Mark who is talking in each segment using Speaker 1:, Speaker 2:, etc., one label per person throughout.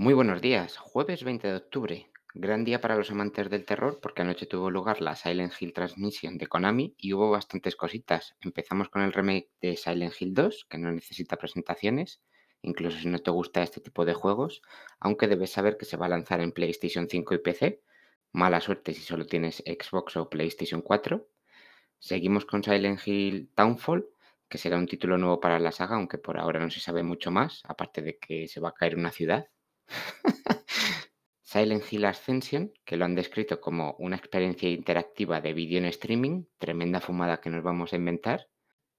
Speaker 1: Muy buenos días, jueves 20 de octubre. Gran día para los amantes del terror porque anoche tuvo lugar la Silent Hill Transmission de Konami y hubo bastantes cositas. Empezamos con el remake de Silent Hill 2, que no necesita presentaciones, incluso si no te gusta este tipo de juegos, aunque debes saber que se va a lanzar en PlayStation 5 y PC. Mala suerte si solo tienes Xbox o PlayStation 4. Seguimos con Silent Hill Townfall, que será un título nuevo para la saga, aunque por ahora no se sabe mucho más, aparte de que se va a caer una ciudad. Silent Hill Ascension, que lo han descrito como una experiencia interactiva de vídeo en streaming, tremenda fumada que nos vamos a inventar.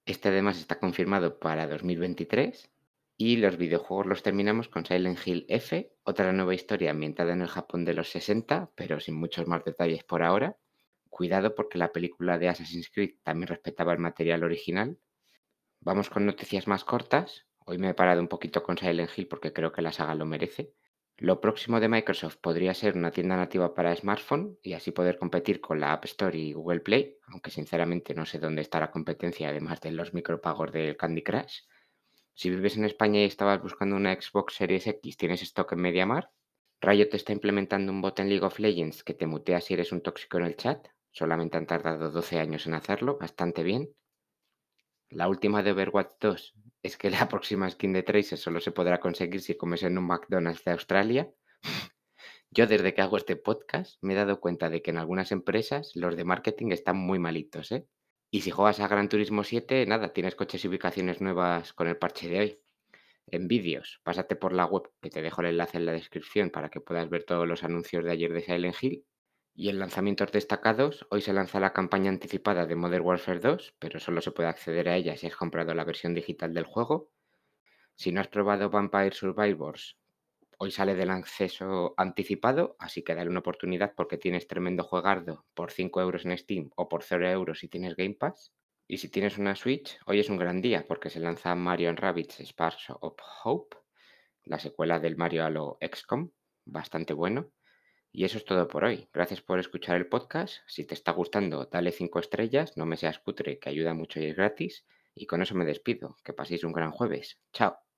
Speaker 1: Este además está confirmado para 2023. Y los videojuegos los terminamos con Silent Hill F, otra nueva historia ambientada en el Japón de los 60, pero sin muchos más detalles por ahora. Cuidado porque la película de Assassin's Creed también respetaba el material original. Vamos con noticias más cortas. Hoy me he parado un poquito con Silent Hill porque creo que la saga lo merece. Lo próximo de Microsoft podría ser una tienda nativa para smartphone y así poder competir con la App Store y Google Play, aunque sinceramente no sé dónde está la competencia además de los micropagos del Candy Crush. Si vives en España y estabas buscando una Xbox Series X, ¿tienes stock en MediaMar? Riot está implementando un bot en League of Legends que te mutea si eres un tóxico en el chat. Solamente han tardado 12 años en hacerlo, bastante bien. La última de Overwatch 2 es que la próxima skin de Tracer solo se podrá conseguir si comes en un McDonald's de Australia. Yo desde que hago este podcast me he dado cuenta de que en algunas empresas los de marketing están muy malitos, ¿eh? Y si juegas a Gran Turismo 7, nada, tienes coches y ubicaciones nuevas con el parche de hoy. En vídeos, pásate por la web, que te dejo el enlace en la descripción para que puedas ver todos los anuncios de ayer de Silent Hill. Y en lanzamientos destacados, hoy se lanza la campaña anticipada de Modern Warfare 2, pero solo se puede acceder a ella si has comprado la versión digital del juego. Si no has probado Vampire Survivors, hoy sale del acceso anticipado, así que dale una oportunidad porque tienes tremendo juegardo por 5 euros en Steam o por 0 euros si tienes Game Pass. Y si tienes una Switch, hoy es un gran día porque se lanza Mario Rabbids Sparks of Hope, la secuela del Mario a lo XCOM, bastante bueno. Y eso es todo por hoy. Gracias por escuchar el podcast. Si te está gustando, dale 5 estrellas, no me seas cutre, que ayuda mucho y es gratis. Y con eso me despido. Que paséis un gran jueves. Chao.